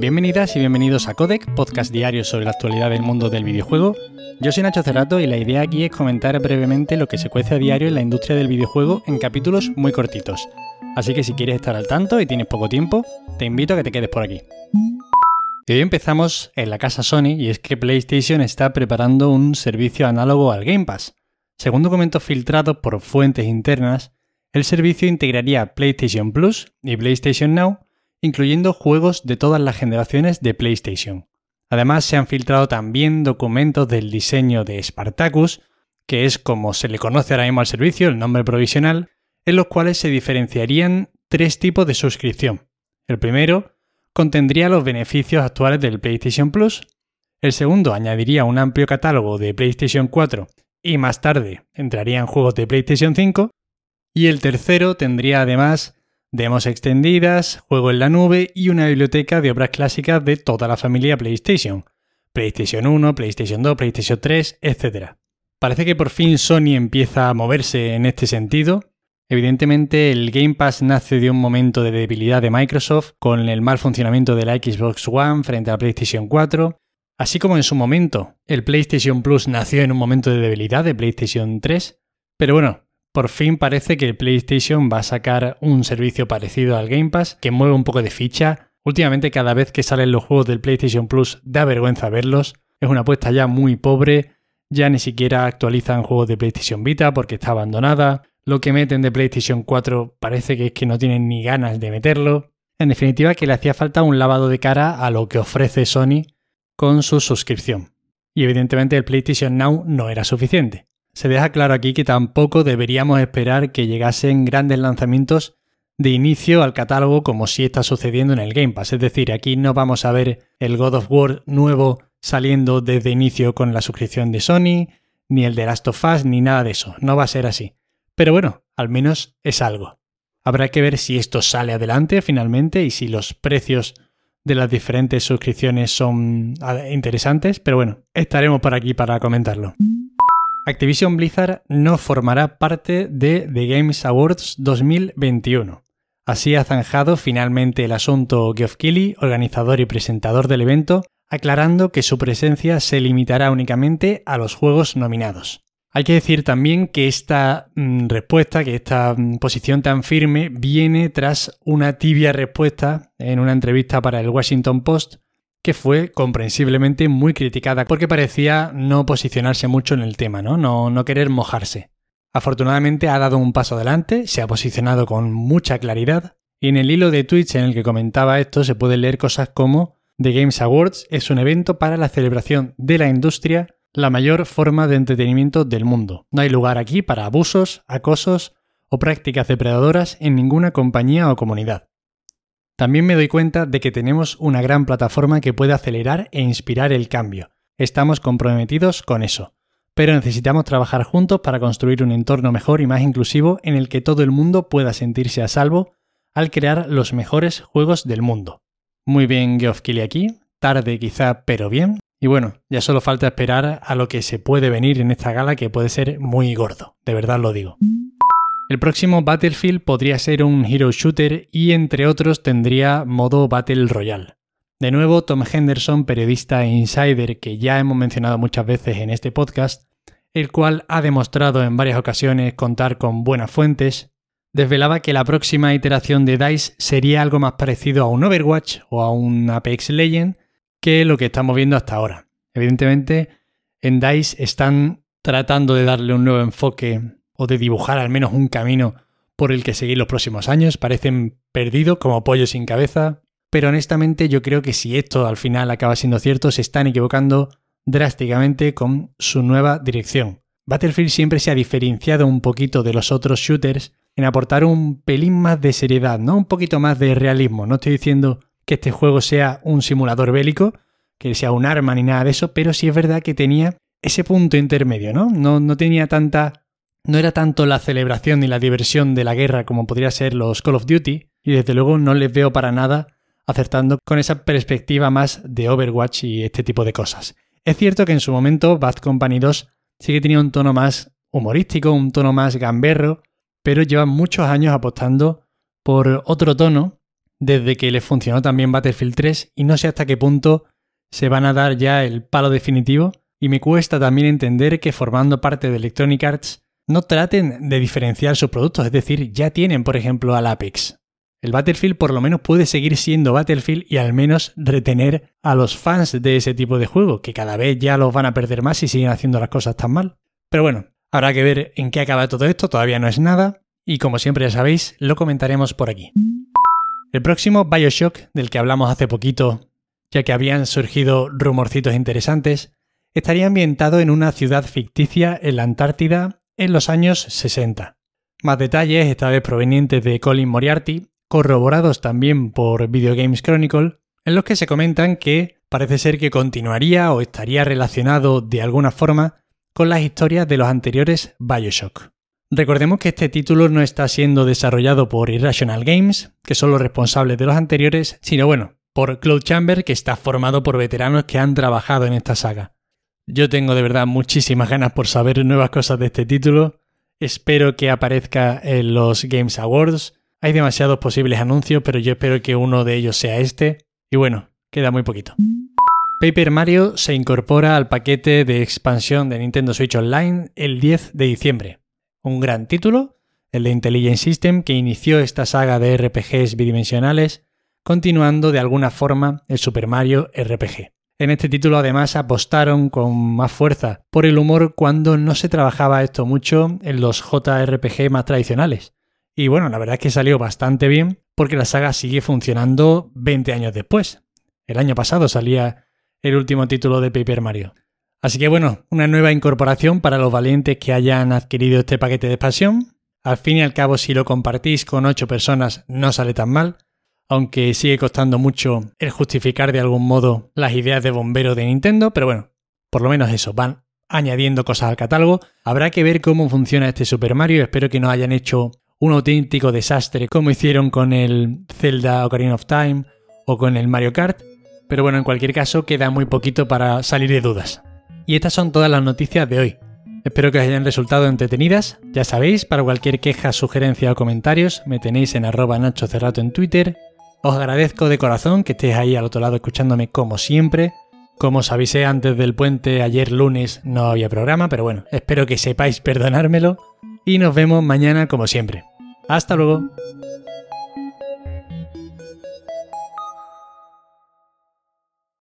Bienvenidas y bienvenidos a Codec, podcast diario sobre la actualidad del mundo del videojuego. Yo soy Nacho Cerrato y la idea aquí es comentar brevemente lo que se cuece a diario en la industria del videojuego en capítulos muy cortitos. Así que si quieres estar al tanto y tienes poco tiempo, te invito a que te quedes por aquí. Y hoy empezamos en la casa Sony y es que PlayStation está preparando un servicio análogo al Game Pass. Según documentos filtrados por fuentes internas, el servicio integraría PlayStation Plus y PlayStation Now, incluyendo juegos de todas las generaciones de PlayStation. Además, se han filtrado también documentos del diseño de Spartacus, que es como se le conoce ahora mismo al servicio, el nombre provisional, en los cuales se diferenciarían tres tipos de suscripción. El primero contendría los beneficios actuales del PlayStation Plus. El segundo añadiría un amplio catálogo de PlayStation 4 y más tarde entrarían juegos de PlayStation 5. Y el tercero tendría además demos extendidas, juego en la nube y una biblioteca de obras clásicas de toda la familia PlayStation. PlayStation 1, PlayStation 2, PlayStation 3, etc. Parece que por fin Sony empieza a moverse en este sentido. Evidentemente el Game Pass nace de un momento de debilidad de Microsoft con el mal funcionamiento de la Xbox One frente a la PlayStation 4, así como en su momento el PlayStation Plus nació en un momento de debilidad de PlayStation 3, pero bueno, por fin parece que el PlayStation va a sacar un servicio parecido al Game Pass que mueve un poco de ficha. Últimamente cada vez que salen los juegos del PlayStation Plus da vergüenza verlos. Es una apuesta ya muy pobre. Ya ni siquiera actualizan juegos de PlayStation Vita porque está abandonada. Lo que meten de PlayStation 4 parece que es que no tienen ni ganas de meterlo. En definitiva, que le hacía falta un lavado de cara a lo que ofrece Sony con su suscripción. Y evidentemente el PlayStation Now no era suficiente. Se deja claro aquí que tampoco deberíamos esperar que llegasen grandes lanzamientos de inicio al catálogo como si está sucediendo en el Game Pass. Es decir, aquí no vamos a ver el God of War nuevo saliendo desde inicio con la suscripción de Sony, ni el de Last of Us, ni nada de eso. No va a ser así. Pero bueno, al menos es algo. Habrá que ver si esto sale adelante finalmente y si los precios de las diferentes suscripciones son ah, interesantes, pero bueno, estaremos por aquí para comentarlo. Activision Blizzard no formará parte de The Games Awards 2021. Así ha zanjado finalmente el asunto Geoff Keighley, organizador y presentador del evento, aclarando que su presencia se limitará únicamente a los juegos nominados. Hay que decir también que esta mm, respuesta, que esta mm, posición tan firme, viene tras una tibia respuesta en una entrevista para el Washington Post que fue comprensiblemente muy criticada porque parecía no posicionarse mucho en el tema, ¿no? No, no querer mojarse. Afortunadamente ha dado un paso adelante, se ha posicionado con mucha claridad y en el hilo de Twitch en el que comentaba esto se puede leer cosas como The Games Awards es un evento para la celebración de la industria, la mayor forma de entretenimiento del mundo. No hay lugar aquí para abusos, acosos o prácticas depredadoras en ninguna compañía o comunidad. También me doy cuenta de que tenemos una gran plataforma que puede acelerar e inspirar el cambio. Estamos comprometidos con eso. Pero necesitamos trabajar juntos para construir un entorno mejor y más inclusivo en el que todo el mundo pueda sentirse a salvo al crear los mejores juegos del mundo. Muy bien, Geoff Keighley aquí, tarde quizá, pero bien. Y bueno, ya solo falta esperar a lo que se puede venir en esta gala que puede ser muy gordo, de verdad lo digo. El próximo Battlefield podría ser un hero shooter y entre otros tendría modo Battle Royale. De nuevo, Tom Henderson, periodista e insider que ya hemos mencionado muchas veces en este podcast, el cual ha demostrado en varias ocasiones contar con buenas fuentes, desvelaba que la próxima iteración de DICE sería algo más parecido a un Overwatch o a un Apex Legend que lo que estamos viendo hasta ahora. Evidentemente, en DICE están tratando de darle un nuevo enfoque o de dibujar al menos un camino por el que seguir los próximos años. Parecen perdidos como pollos sin cabeza, pero honestamente yo creo que si esto al final acaba siendo cierto, se están equivocando drásticamente con su nueva dirección. Battlefield siempre se ha diferenciado un poquito de los otros shooters en aportar un pelín más de seriedad, ¿no? Un poquito más de realismo. No estoy diciendo que este juego sea un simulador bélico, que sea un arma ni nada de eso, pero sí es verdad que tenía ese punto intermedio, ¿no? No, no tenía tanta no era tanto la celebración ni la diversión de la guerra como podría ser los Call of Duty, y desde luego no les veo para nada acertando con esa perspectiva más de Overwatch y este tipo de cosas. Es cierto que en su momento Bad Company 2 sí que tenía un tono más humorístico, un tono más gamberro, pero llevan muchos años apostando por otro tono desde que les funcionó también Battlefield 3 y no sé hasta qué punto se van a dar ya el palo definitivo y me cuesta también entender que formando parte de Electronic Arts no traten de diferenciar sus productos, es decir, ya tienen por ejemplo al Apex. El Battlefield por lo menos puede seguir siendo Battlefield y al menos retener a los fans de ese tipo de juego, que cada vez ya los van a perder más si siguen haciendo las cosas tan mal. Pero bueno, habrá que ver en qué acaba todo esto, todavía no es nada, y como siempre ya sabéis, lo comentaremos por aquí. El próximo Bioshock, del que hablamos hace poquito, ya que habían surgido rumorcitos interesantes, estaría ambientado en una ciudad ficticia en la Antártida en los años 60. Más detalles, esta vez provenientes de Colin Moriarty, corroborados también por Video Games Chronicle, en los que se comentan que parece ser que continuaría o estaría relacionado de alguna forma con las historias de los anteriores Bioshock. Recordemos que este título no está siendo desarrollado por Irrational Games, que son los responsables de los anteriores, sino bueno, por Cloud Chamber, que está formado por veteranos que han trabajado en esta saga. Yo tengo de verdad muchísimas ganas por saber nuevas cosas de este título. Espero que aparezca en los Games Awards. Hay demasiados posibles anuncios, pero yo espero que uno de ellos sea este. Y bueno, queda muy poquito. Paper Mario se incorpora al paquete de expansión de Nintendo Switch Online el 10 de diciembre. Un gran título, el de Intelligent System, que inició esta saga de RPGs bidimensionales continuando de alguna forma el Super Mario RPG. En este título además apostaron con más fuerza por el humor cuando no se trabajaba esto mucho en los JRPG más tradicionales. Y bueno, la verdad es que salió bastante bien porque la saga sigue funcionando 20 años después. El año pasado salía el último título de Paper Mario. Así que bueno, una nueva incorporación para los valientes que hayan adquirido este paquete de expansión. Al fin y al cabo, si lo compartís con 8 personas, no sale tan mal aunque sigue costando mucho el justificar de algún modo las ideas de bombero de Nintendo, pero bueno, por lo menos eso, van añadiendo cosas al catálogo. Habrá que ver cómo funciona este Super Mario, espero que no hayan hecho un auténtico desastre como hicieron con el Zelda Ocarina of Time o con el Mario Kart, pero bueno, en cualquier caso queda muy poquito para salir de dudas. Y estas son todas las noticias de hoy. Espero que os hayan resultado entretenidas. Ya sabéis, para cualquier queja, sugerencia o comentarios, me tenéis en arroba Nacho Cerrato en Twitter os agradezco de corazón que estéis ahí al otro lado escuchándome como siempre. Como os avisé antes del puente, ayer lunes no había programa, pero bueno, espero que sepáis perdonármelo y nos vemos mañana como siempre. Hasta luego.